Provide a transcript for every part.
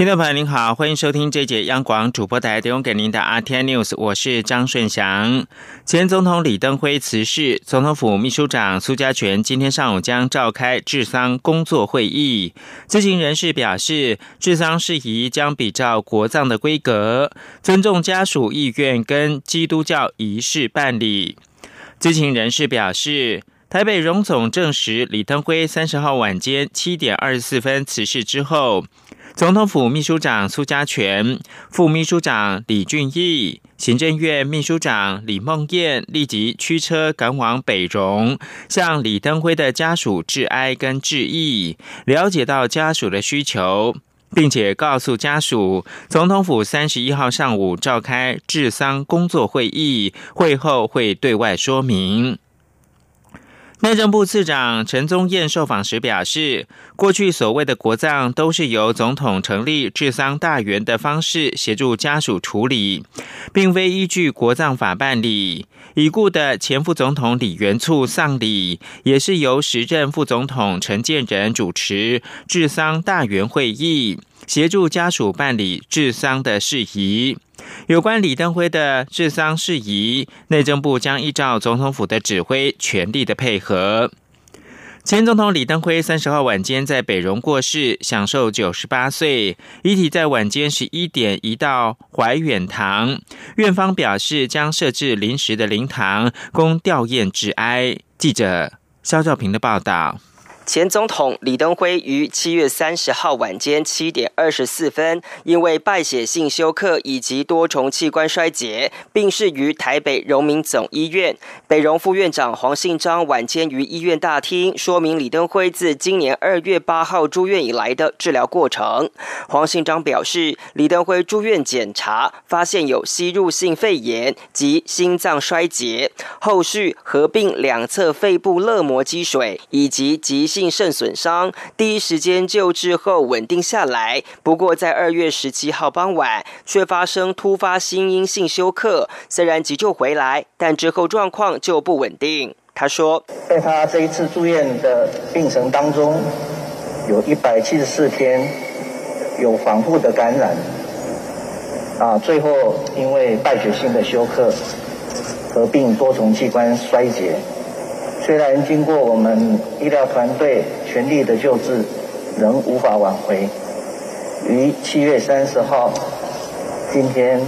听众朋友您好，欢迎收听这节央广主播台提供给您的 RT News，我是张顺祥。前总统李登辉辞世，总统府秘书长苏家全今天上午将召开治丧工作会议。知情人士表示，治丧事宜将比照国葬的规格，尊重家属意愿跟基督教仪式办理。知情人士表示。台北荣总证实，李登辉三十号晚间七点二十四分辞世之后，总统府秘书长苏家全、副秘书长李俊义、行政院秘书长李梦燕立即驱车赶往北荣，向李登辉的家属致哀跟致意，了解到家属的需求，并且告诉家属，总统府三十一号上午召开治丧工作会议，会后会对外说明。内政部次长陈宗彦受访时表示，过去所谓的国葬都是由总统成立治丧大员的方式协助家属处理，并非依据国葬法办理。已故的前副总统李元簇丧礼也是由时任副总统陈建仁主持治丧大员会议，协助家属办理治丧的事宜。有关李登辉的治丧事宜，内政部将依照总统府的指挥，全力的配合。前总统李登辉三十号晚间在北荣过世，享受九十八岁，遗体在晚间十一点移到怀远堂，院方表示将设置临时的灵堂，供吊唁致哀。记者肖兆平的报道。前总统李登辉于七月三十号晚间七点二十四分，因为败血性休克以及多重器官衰竭，病逝于台北荣民总医院。北荣副院长黄信章晚间于医院大厅说明李登辉自今年二月八号住院以来的治疗过程。黄信章表示，李登辉住院检查发现有吸入性肺炎及心脏衰竭，后续合并两侧肺部肋膜积水以及急性。肾损伤，第一时间救治后稳定下来。不过在二月十七号傍晚，却发生突发心因性休克。虽然急救回来，但之后状况就不稳定。他说，在他这一次住院的病程当中，有一百七十四天有反复的感染，啊，最后因为败血性的休克，合并多重器官衰竭。虽然经过我们医疗团队全力的救治，仍无法挽回。于七月三十号，今天。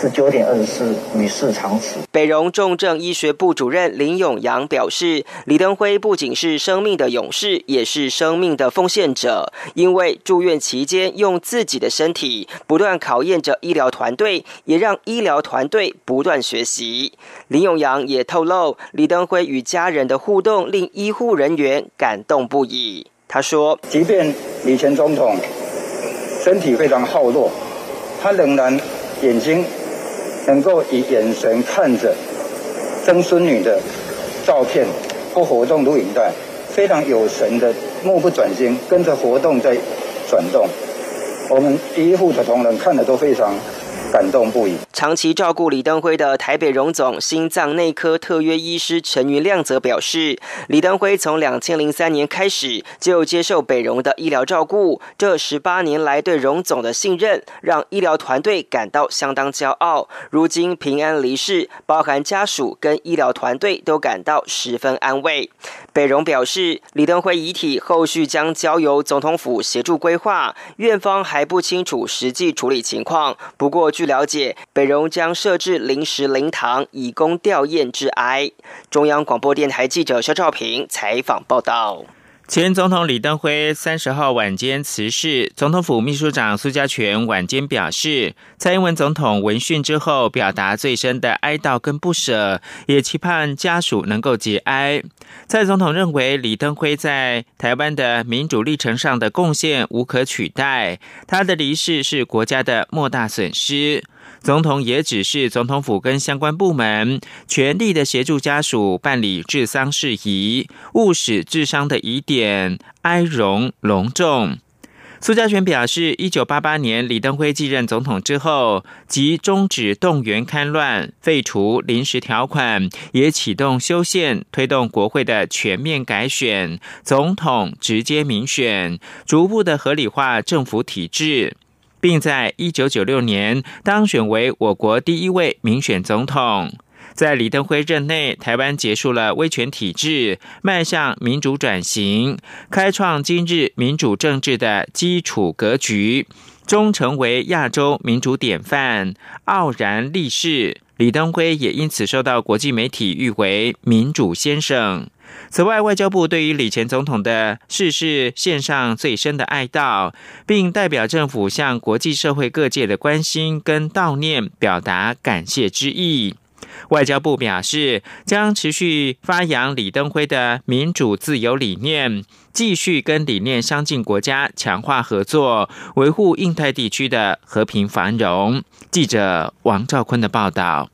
是九点二十四，与世长辞。北荣重症医学部主任林永阳表示，李登辉不仅是生命的勇士，也是生命的奉献者。因为住院期间用自己的身体不断考验着医疗团队，也让医疗团队不断学习。林永阳也透露，李登辉与家人的互动令医护人员感动不已。他说：“即便李前总统身体非常耗弱，他仍然眼睛。”能够以眼神看着曾孙女的照片或活动录影带，非常有神的目不转睛，跟着活动在转动。我们医护的同仁看了都非常。感动不已。长期照顾李登辉的台北荣总心脏内科特约医师陈云亮则表示，李登辉从两千零三年开始就接受北荣的医疗照顾，这十八年来对荣总的信任，让医疗团队感到相当骄傲。如今平安离世，包含家属跟医疗团队都感到十分安慰。北荣表示，李登辉遗体后续将交由总统府协助规划，院方还不清楚实际处理情况。不过，据了解，北容将设置临时灵堂，以供吊唁致哀。中央广播电台记者肖照平采访报道。前总统李登辉三十号晚间辞世，总统府秘书长苏家全晚间表示，蔡英文总统闻讯之后，表达最深的哀悼跟不舍，也期盼家属能够节哀。蔡总统认为，李登辉在台湾的民主历程上的贡献无可取代，他的离世是国家的莫大损失。总统也指示总统府跟相关部门全力的协助家属办理治丧事宜，务使治丧的疑点哀容隆重。苏家全表示，一九八八年李登辉继任总统之后，即终止动员戡乱、废除临时条款，也启动修宪，推动国会的全面改选，总统直接民选，逐步的合理化政府体制，并在一九九六年当选为我国第一位民选总统。在李登辉任内，台湾结束了威权体制，迈向民主转型，开创今日民主政治的基础格局，终成为亚洲民主典范，傲然立世。李登辉也因此受到国际媒体誉为“民主先生”。此外，外交部对于李前总统的逝世献上最深的哀悼，并代表政府向国际社会各界的关心跟悼念表达感谢之意。外交部表示，将持续发扬李登辉的民主自由理念，继续跟理念相近国家强化合作，维护印太地区的和平繁荣。记者王兆坤的报道。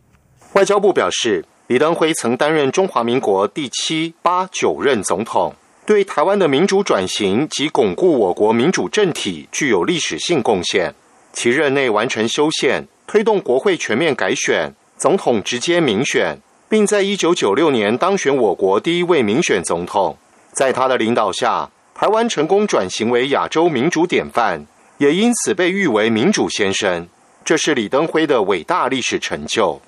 外交部表示，李登辉曾担任中华民国第七、八、九任总统，对台湾的民主转型及巩固我国民主政体具有历史性贡献。其任内完成修宪，推动国会全面改选。总统直接民选，并在一九九六年当选我国第一位民选总统。在他的领导下，台湾成功转型为亚洲民主典范，也因此被誉为“民主先生”。这是李登辉的伟大历史成就。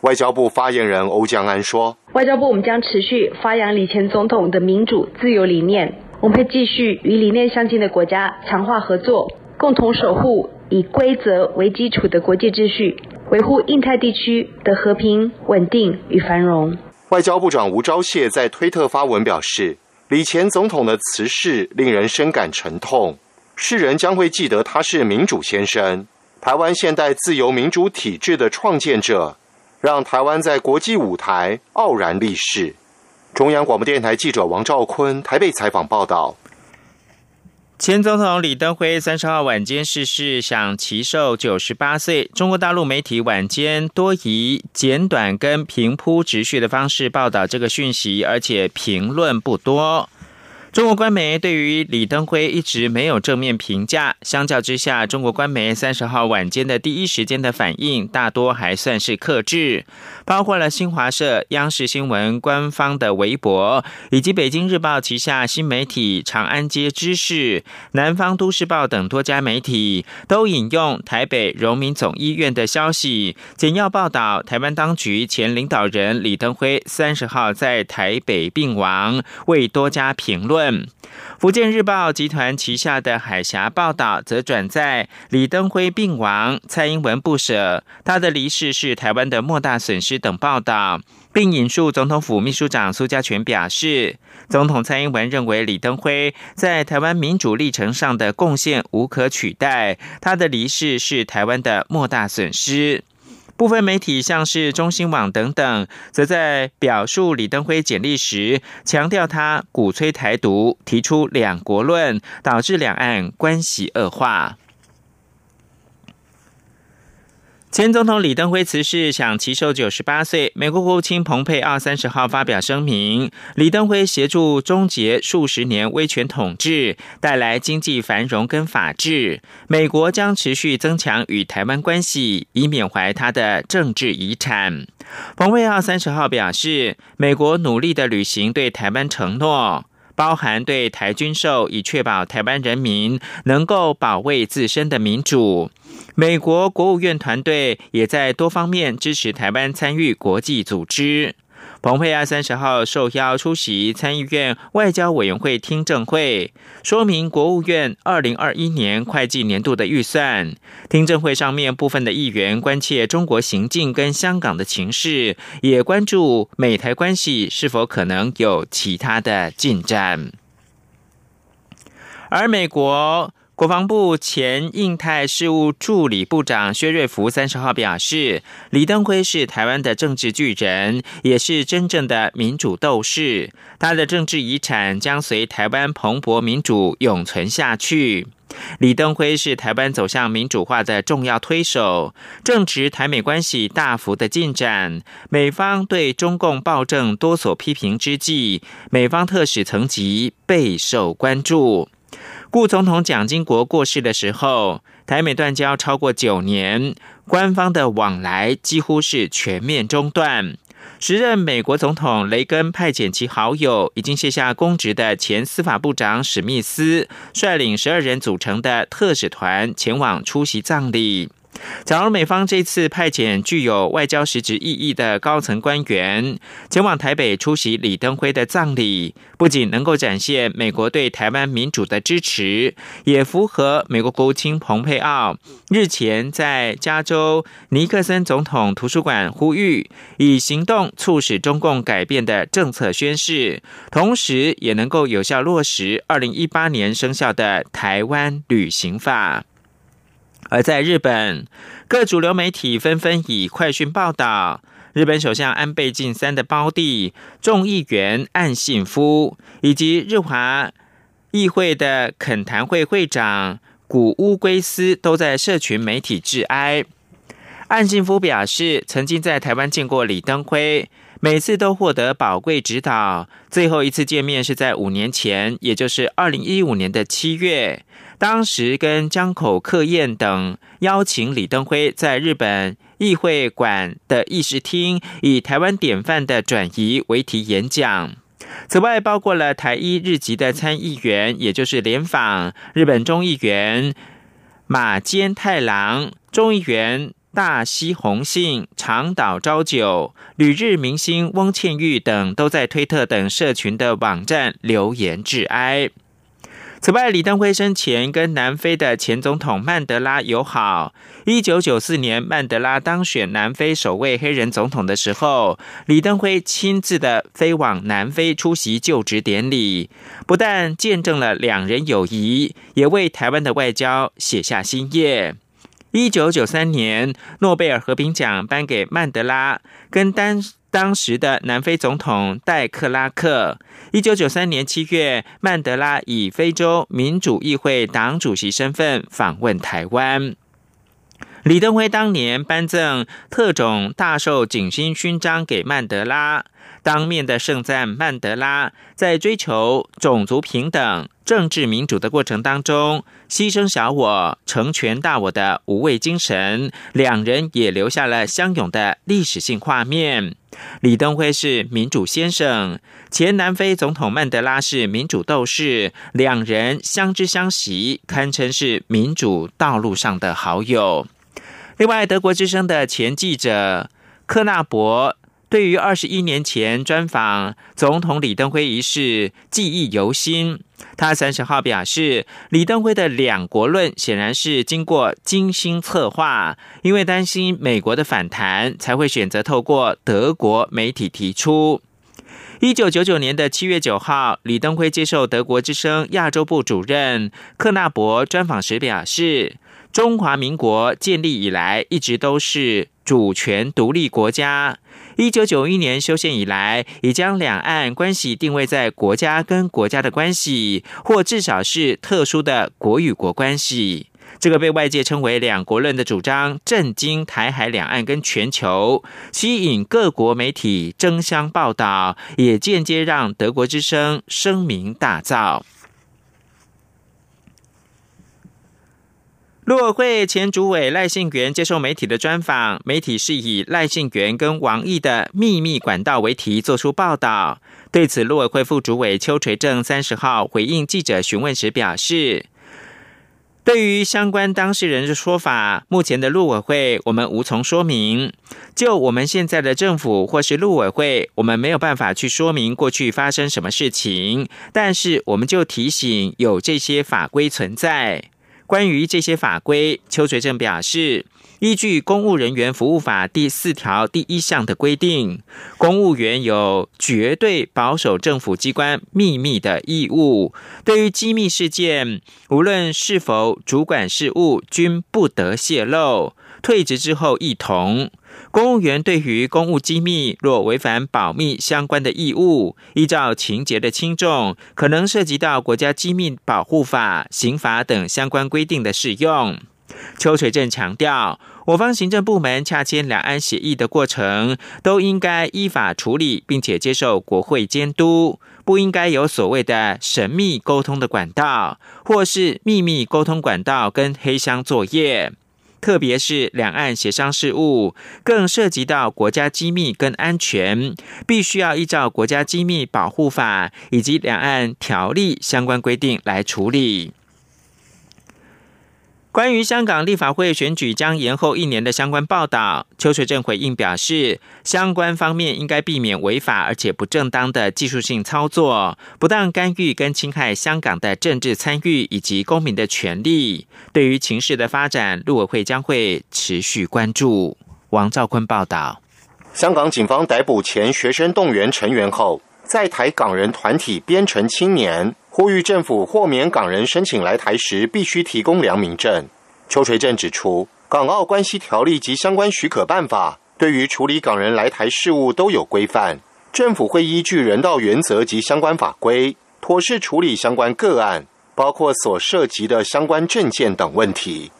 外交部发言人欧江安说：“外交部我们将持续发扬李前总统的民主自由理念，我们会继续与理念相近的国家强化合作，共同守护以规则为基础的国际秩序。”维护印太地区的和平、稳定与繁荣。外交部长吴钊燮在推特发文表示，李前总统的辞世令人深感沉痛，世人将会记得他是民主先生，台湾现代自由民主体制的创建者，让台湾在国际舞台傲然立世。中央广播电台记者王兆坤台北采访报道。前总统李登辉三十号晚间逝世，享其寿九十八岁。中国大陆媒体晚间多以简短跟平铺直叙的方式报道这个讯息，而且评论不多。中国官媒对于李登辉一直没有正面评价，相较之下，中国官媒三十号晚间的第一时间的反应大多还算是克制，包括了新华社、央视新闻官方的微博，以及北京日报旗下新媒体长安街知识、南方都市报等多家媒体，都引用台北荣民总医院的消息，简要报道台湾当局前领导人李登辉三十号在台北病亡，未多加评论。福建日报集团旗下的海峡报道则转载李登辉病亡，蔡英文不舍，他的离世是台湾的莫大损失等报道，并引述总统府秘书长苏家全表示，总统蔡英文认为李登辉在台湾民主历程上的贡献无可取代，他的离世是台湾的莫大损失。部分媒体，像是中新网等等，则在表述李登辉简历时，强调他鼓吹台独，提出两国论，导致两岸关系恶化。前总统李登辉辞世，享其寿九十八岁。美国国务卿蓬佩奥三十号发表声明，李登辉协助终结数十年威权统治，带来经济繁荣跟法治。美国将持续增强与台湾关系，以缅怀他的政治遗产。蓬佩奥三十号表示，美国努力的履行对台湾承诺，包含对台军售，以确保台湾人民能够保卫自身的民主。美国国务院团队也在多方面支持台湾参与国际组织。蓬佩奥三十号受邀出席参议院外交委员会听证会，说明国务院二零二一年会计年度的预算。听证会上面部分的议员关切中国行径跟香港的情势，也关注美台关系是否可能有其他的进展。而美国。国防部前印太事务助理部长薛瑞福三十号表示，李登辉是台湾的政治巨人，也是真正的民主斗士。他的政治遗产将随台湾蓬勃民主永存下去。李登辉是台湾走向民主化的重要推手，正值台美关系大幅的进展，美方对中共暴政多所批评之际，美方特使层级备受关注。顾总统蒋经国过世的时候，台美断交超过九年，官方的往来几乎是全面中断。时任美国总统雷根派遣其好友、已经卸下公职的前司法部长史密斯，率领十二人组成的特使团前往出席葬礼。假如美方这次派遣具有外交实质意义的高层官员前往台北出席李登辉的葬礼，不仅能够展现美国对台湾民主的支持，也符合美国国务卿蓬佩奥日前在加州尼克森总统图书馆呼吁以行动促使中共改变的政策宣示，同时也能够有效落实二零一八年生效的台湾旅行法。而在日本，各主流媒体纷纷以快讯报道，日本首相安倍晋三的胞弟众议员岸信夫，以及日华议会的恳谈会会长古乌龟司都在社群媒体致哀。岸信夫表示，曾经在台湾见过李登辉，每次都获得宝贵指导。最后一次见面是在五年前，也就是二零一五年的七月。当时跟江口克彦等邀请李登辉在日本议会馆的议事厅以台湾典范的转移为题演讲。此外，包括了台一日籍的参议员，也就是联访日本众议员马坚太郎、众议员大西宏信、长岛昭久、旅日明星翁倩玉等，都在推特等社群的网站留言致哀。此外，李登辉生前跟南非的前总统曼德拉友好。一九九四年，曼德拉当选南非首位黑人总统的时候，李登辉亲自的飞往南非出席就职典礼，不但见证了两人友谊，也为台湾的外交写下新页。一九九三年，诺贝尔和平奖颁给曼德拉，跟当当时的南非总统戴克拉克。一九九三年七月，曼德拉以非洲民主议会党主席身份访问台湾。李登辉当年颁赠特种大绶锦星勋章给曼德拉。当面的盛赞曼德拉在追求种族平等、政治民主的过程当中，牺牲小我、成全大我的无畏精神，两人也留下了相拥的历史性画面。李登辉是民主先生，前南非总统曼德拉是民主斗士，两人相知相惜，堪称是民主道路上的好友。另外，德国之声的前记者科纳伯。对于二十一年前专访总统李登辉一事记忆犹新。他三十号表示，李登辉的两国论显然是经过精心策划，因为担心美国的反弹，才会选择透过德国媒体提出。一九九九年的七月九号，李登辉接受德国之声亚洲部主任克纳伯专访时表示，中华民国建立以来一直都是主权独立国家。一九九一年修宪以来，已将两岸关系定位在国家跟国家的关系，或至少是特殊的国与国关系。这个被外界称为“两国论”的主张，震惊台海两岸跟全球，吸引各国媒体争相报道，也间接让德国之声声名大噪。陆委会前主委赖信元接受媒体的专访，媒体是以赖信元跟王毅的秘密管道为题做出报道。对此，陆委会副主委邱垂正三十号回应记者询问时表示，对于相关当事人的说法，目前的陆委会我们无从说明。就我们现在的政府或是陆委会，我们没有办法去说明过去发生什么事情，但是我们就提醒有这些法规存在。关于这些法规，邱垂正表示，依据《公务人员服务法》第四条第一项的规定，公务员有绝对保守政府机关秘密的义务。对于机密事件，无论是否主管事务，均不得泄露。退职之后，一同。公务员对于公务机密若违反保密相关的义务，依照情节的轻重，可能涉及到国家机密保护法、刑法等相关规定的适用。邱垂正强调，我方行政部门洽签两岸协议的过程，都应该依法处理，并且接受国会监督，不应该有所谓的神秘沟通的管道，或是秘密沟通管道跟黑箱作业。特别是两岸协商事务，更涉及到国家机密跟安全，必须要依照国家机密保护法以及两岸条例相关规定来处理。关于香港立法会选举将延后一年的相关报道，邱水正回应表示，相关方面应该避免违法而且不正当的技术性操作，不当干预跟侵害香港的政治参与以及公民的权利。对于情势的发展，陆委会将会持续关注。王兆坤报道：香港警方逮捕前学生动员成员后，在台港人团体编程青年。呼吁政府豁免港人申请来台时必须提供良民证。邱垂正指出，港澳关系条例及相关许可办法对于处理港人来台事务都有规范，政府会依据人道原则及相关法规，妥善处理相关个案，包括所涉及的相关证件等问题。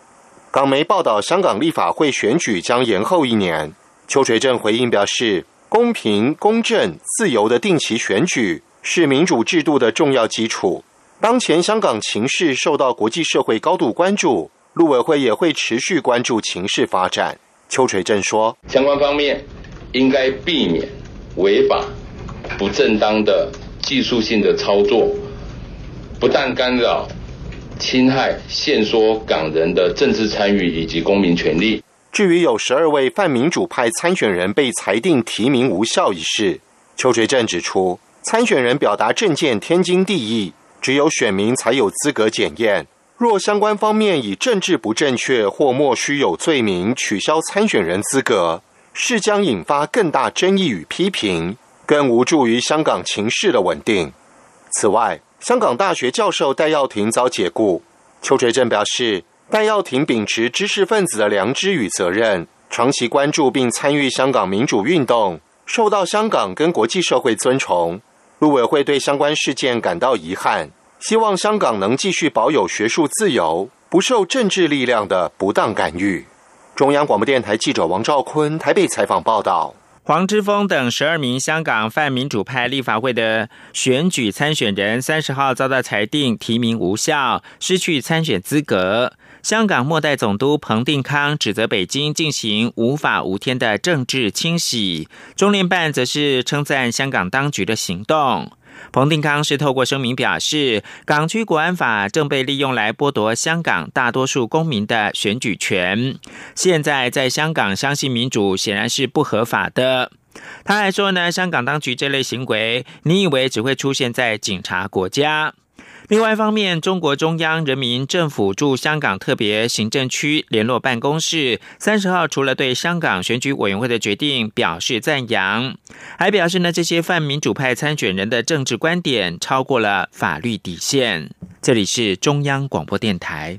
港媒报道，香港立法会选举将延后一年。邱垂正回应表示，公平、公正、自由的定期选举。是民主制度的重要基础。当前香港情势受到国际社会高度关注，陆委会也会持续关注情势发展。邱垂正说：“相关方面应该避免违法、不正当的技术性的操作，不但干扰、侵害、限缩港人的政治参与以及公民权利。”至于有十二位泛民主派参选人被裁定提名无效一事，邱垂正指出。参选人表达政见天经地义，只有选民才有资格检验。若相关方面以政治不正确或莫须有罪名取消参选人资格，是将引发更大争议与批评，更无助于香港情势的稳定。此外，香港大学教授戴耀廷遭解雇。邱垂正表示，戴耀廷秉持知识分子的良知与责任，长期关注并参与香港民主运动，受到香港跟国际社会尊崇。陆委会对相关事件感到遗憾，希望香港能继续保有学术自由，不受政治力量的不当干预。中央广播电台记者王兆坤台北采访报道：黄之锋等十二名香港泛民主派立法会的选举参选人，三十号遭到裁定提名无效，失去参选资格。香港末代总督彭定康指责北京进行无法无天的政治清洗，中联办则是称赞香港当局的行动。彭定康是透过声明表示，港区国安法正被利用来剥夺香港大多数公民的选举权，现在在香港相信民主显然是不合法的。他还说呢，香港当局这类行为，你以为只会出现在警察国家？另外一方面，中国中央人民政府驻香港特别行政区联络办公室三十号除了对香港选举委员会的决定表示赞扬，还表示呢，这些泛民主派参选人的政治观点超过了法律底线。这里是中央广播电台。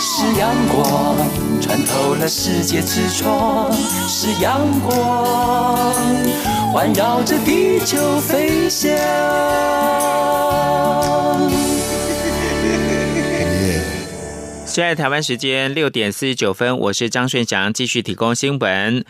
是阳光穿透了世界之窗，是阳光环绕着地球飞翔。现在台湾时间六点四十九分，我是张顺祥，继续提供新闻。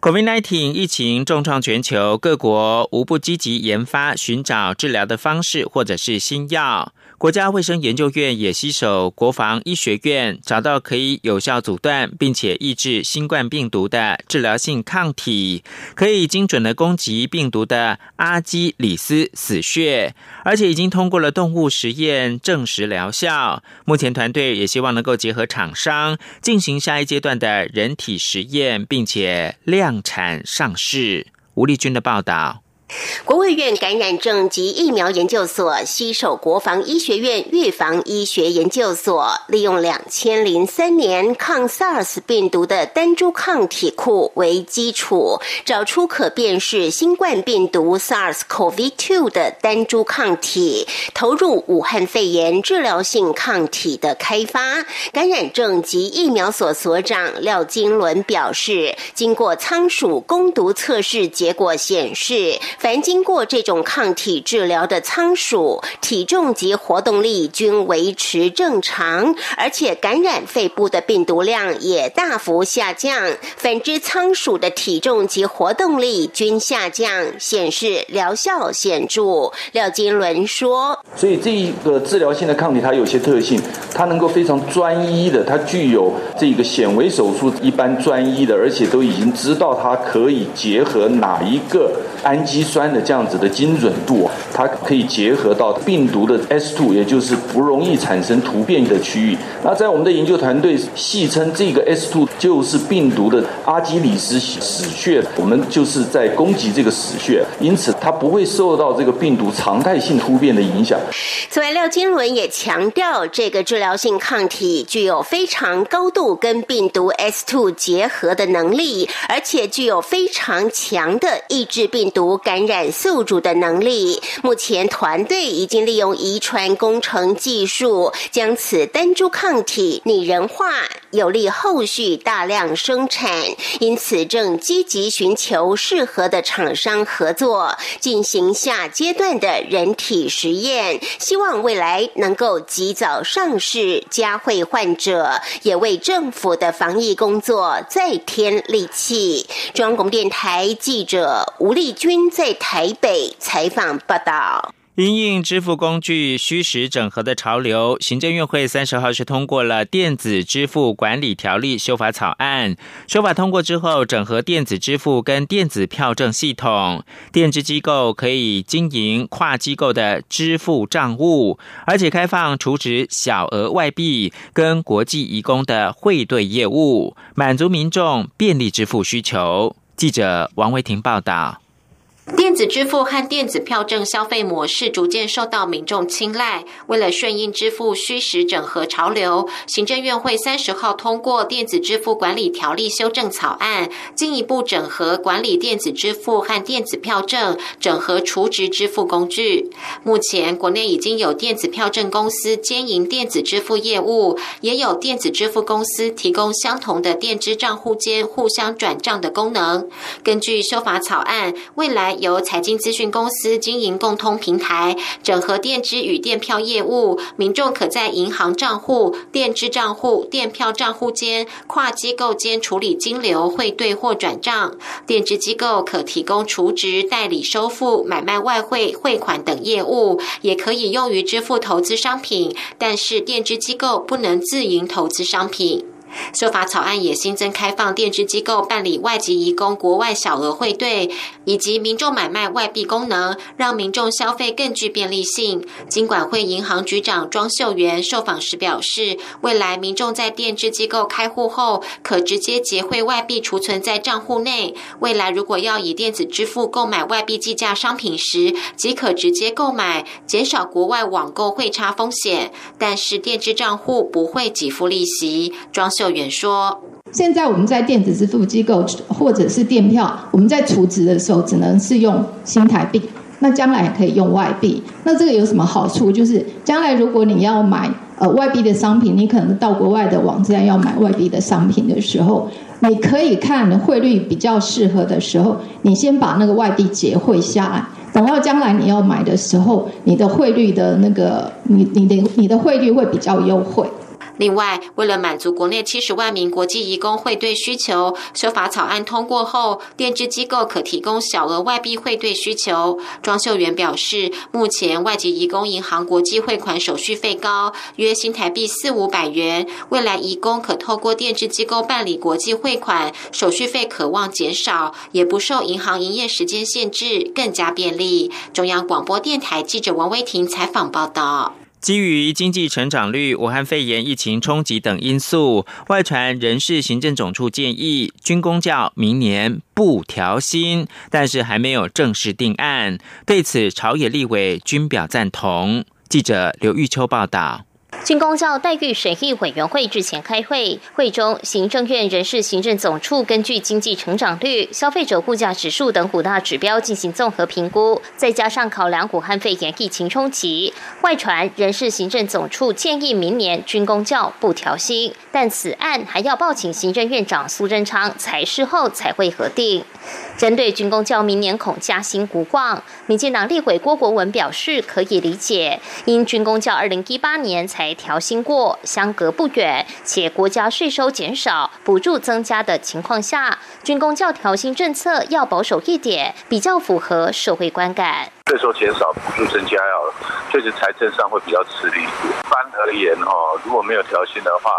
COVID-19 疫情重创全球，各国无不积极研发、寻找治疗的方式，或者是新药。国家卫生研究院也携手国防医学院，找到可以有效阻断并且抑制新冠病毒的治疗性抗体，可以精准的攻击病毒的阿基里斯死穴，而且已经通过了动物实验证实疗效。目前团队也希望能够结合厂商进行下一阶段的人体实验，并且量产上市。吴丽君的报道。国务院感染症及疫苗研究所携手国防医学院预防医学研究所，利用两千零三年抗 SARS 病毒的单株抗体库为基础，找出可辨识新冠病毒 SARS-CoV-2 的单株抗体，投入武汉肺炎治疗性抗体的开发。感染症及疫苗所所长廖金伦表示，经过仓鼠攻毒测试结果显示。凡经过这种抗体治疗的仓鼠，体重及活动力均维持正常，而且感染肺部的病毒量也大幅下降。反之，仓鼠的体重及活动力均下降，显示疗效显著。廖金伦说：“所以这一个治疗性的抗体，它有些特性，它能够非常专一的，它具有这个显微手术一般专一的，而且都已经知道它可以结合哪一个氨基。”酸的这样子的精准度，它可以结合到病毒的 S2，也就是不容易产生突变的区域。那在我们的研究团队戏称这个 S2 就是病毒的阿基里斯死穴，我们就是在攻击这个死穴，因此它不会受到这个病毒常态性突变的影响。此外，廖金伦也强调，这个治疗性抗体具有非常高度跟病毒 S2 结合的能力，而且具有非常强的抑制病毒感。感染宿主的能力，目前团队已经利用遗传工程技术，将此单株抗体拟人化，有利后续大量生产。因此，正积极寻求适合的厂商合作，进行下阶段的人体实验，希望未来能够及早上市，加惠患者，也为政府的防疫工作再添力气。中央广播电台记者吴丽君在。台北采访报道。因应支付工具虚实整合的潮流，行政院会三十号是通过了电子支付管理条例修法草案。修法通过之后，整合电子支付跟电子票证系统，电子机构可以经营跨机构的支付账务，而且开放储值小额外币跟国际移工的汇兑业务，满足民众便利支付需求。记者王维婷报道。电子支付和电子票证消费模式逐渐受到民众青睐。为了顺应支付虚实整合潮流，行政院会三十号通过《电子支付管理条例》修正草案，进一步整合管理电子支付和电子票证，整合储值支付工具。目前，国内已经有电子票证公司兼营电子支付业务，也有电子支付公司提供相同的电支账户间互相转账的功能。根据修法草案，未来由财经资讯公司经营共通平台，整合电支与电票业务，民众可在银行账户、电支账户、电票账户间跨机构间处理金流汇兑或转账。电支机构可提供储值、代理收付、买卖外汇汇款等业务，也可以用于支付投资商品，但是电支机构不能自营投资商品。修法草案也新增开放电支机构办理外籍移工国外小额汇兑，以及民众买卖外币功能，让民众消费更具便利性。金管会银行局长庄秀元受访时表示，未来民众在电支机构开户后，可直接结汇外币储存在账户内。未来如果要以电子支付购买外币计价商品时，即可直接购买，减少国外网购汇差风险。但是电支账户不会给付利息。庄。秀元说：“现在我们在电子支付机构或者是电票，我们在储值的时候只能是用新台币，那将来可以用外币。那这个有什么好处？就是将来如果你要买呃外币的商品，你可能到国外的网站要买外币的商品的时候，你可以看汇率比较适合的时候，你先把那个外币结汇下来，等到将来你要买的时候，你的汇率的那个你你的你的汇率会比较优惠。”另外，为了满足国内七十万名国际移工汇兑需求，修法草案通过后，电支机构可提供小额外币汇兑需求。庄秀元表示，目前外籍移工银行国际汇款手续费高，约新台币四五百元。未来移工可透过电支机构办理国际汇款，手续费可望减少，也不受银行营业时间限制，更加便利。中央广播电台记者王威婷采访报道。基于经济成长率、武汉肺炎疫情冲击等因素，外传人事行政总处建议军工教明年不调薪，但是还没有正式定案。对此，朝野立委均表赞同。记者刘玉秋报道。军工教待遇审议委员会日前开会，会中行政院人事行政总处根据经济成长率、消费者物价指数等五大指标进行综合评估，再加上考量武汉肺炎疫情冲击，外传人事行政总处建议明年军工教不调薪，但此案还要报请行政院长苏贞昌裁示后才会核定。针对军工教明年恐加薪无望，民进党立委郭国文表示可以理解，因军工教二零一八年才调薪过，相隔不远，且国家税收减少、补助增加的情况下，军工教调薪政策要保守一点，比较符合社会观感。税收减少、补助增加，要确实财政上会比较吃力。一般而言，哦，如果没有调薪的话。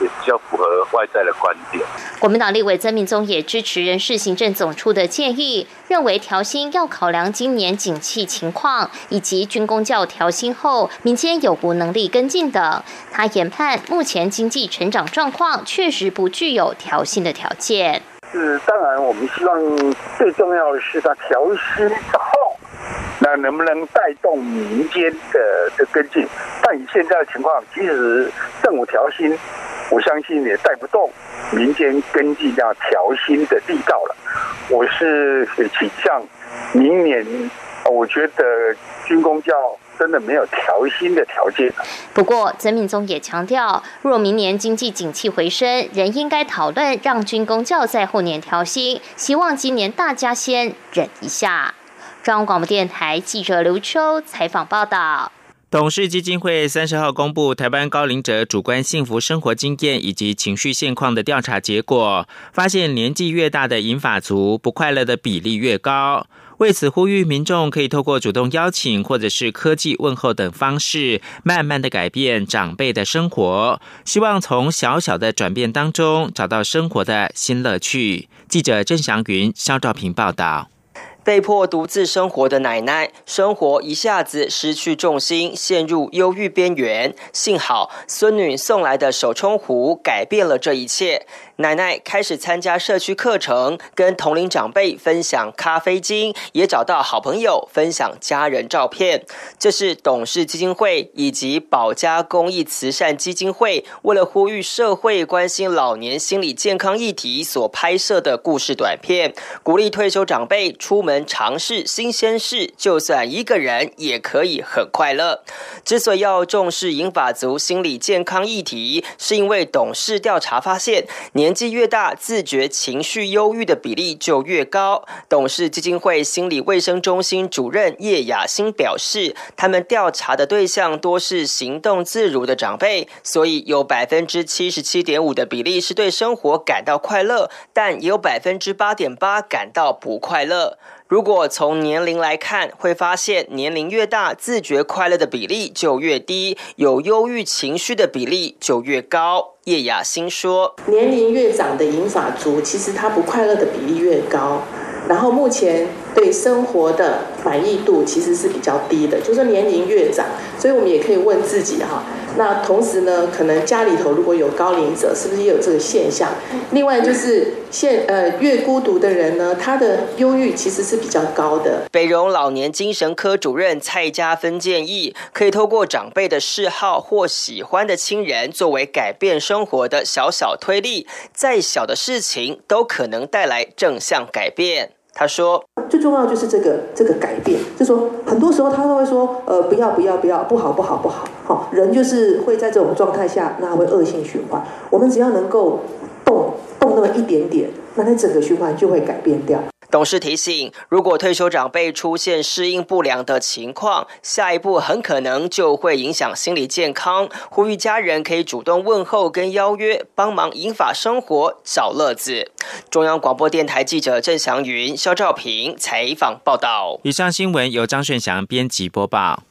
也比较符合外在的观点。国民党立委曾明宗也支持人事行政总处的建议，认为调薪要考量今年景气情况，以及军工教调薪后民间有无能力跟进等。他研判目前经济成长状况确实不具有调薪的条件。是，当然我们希望最重要的是他调薪之后，那能不能带动民间的的跟进？但以现在的情况，即使政府调薪。我相信也带不动民间跟进要调薪的力道了。我是倾向明年，我觉得军工教真的没有调薪的条件。不过，曾敏宗也强调，若明年经济景气回升，仍应该讨论让军工教在后年调薪。希望今年大家先忍一下。中央广播电台记者刘秋采访报道。董事基金会三十号公布台湾高龄者主观幸福生活经验以及情绪现况的调查结果，发现年纪越大的银发族不快乐的比例越高。为此，呼吁民众可以透过主动邀请或者是科技问候等方式，慢慢的改变长辈的生活，希望从小小的转变当中找到生活的新乐趣。记者郑祥云、肖兆平报道。被迫独自生活的奶奶，生活一下子失去重心，陷入忧郁边缘。幸好孙女送来的手冲壶改变了这一切。奶奶开始参加社区课程，跟同龄长辈分享咖啡经，也找到好朋友分享家人照片。这是董事基金会以及保家公益慈善基金会为了呼吁社会关心老年心理健康议题所拍摄的故事短片，鼓励退休长辈出门尝试新鲜事，就算一个人也可以很快乐。之所以要重视银发族心理健康议题，是因为董事调查发现年。年纪越大，自觉情绪忧郁的比例就越高。董事基金会心理卫生中心主任叶雅欣表示，他们调查的对象多是行动自如的长辈，所以有百分之七十七点五的比例是对生活感到快乐，但也有百分之八点八感到不快乐。如果从年龄来看，会发现年龄越大，自觉快乐的比例就越低，有忧郁情绪的比例就越高。叶雅欣说：“年龄越长的银发族，其实他不快乐的比例越高。然后目前对生活的满意度其实是比较低的，就是年龄越长，所以我们也可以问自己哈。”那同时呢，可能家里头如果有高龄者，是不是也有这个现象？另外就是现呃越孤独的人呢，他的忧郁其实是比较高的。北荣老年精神科主任蔡家芬建议，可以透过长辈的嗜好或喜欢的亲人，作为改变生活的小小推力，再小的事情都可能带来正向改变。他说：“最重要就是这个这个改变，就说很多时候他都会说，呃，不要不要不要，不好不好不好，好人就是会在这种状态下，那会恶性循环。我们只要能够动动那么一点点，那那整个循环就会改变掉。”董事提醒：如果退休长辈出现适应不良的情况，下一步很可能就会影响心理健康。呼吁家人可以主动问候跟邀约，帮忙引法生活找乐子。中央广播电台记者郑祥云、肖兆平采访报道。以上新闻由张顺祥编辑播报。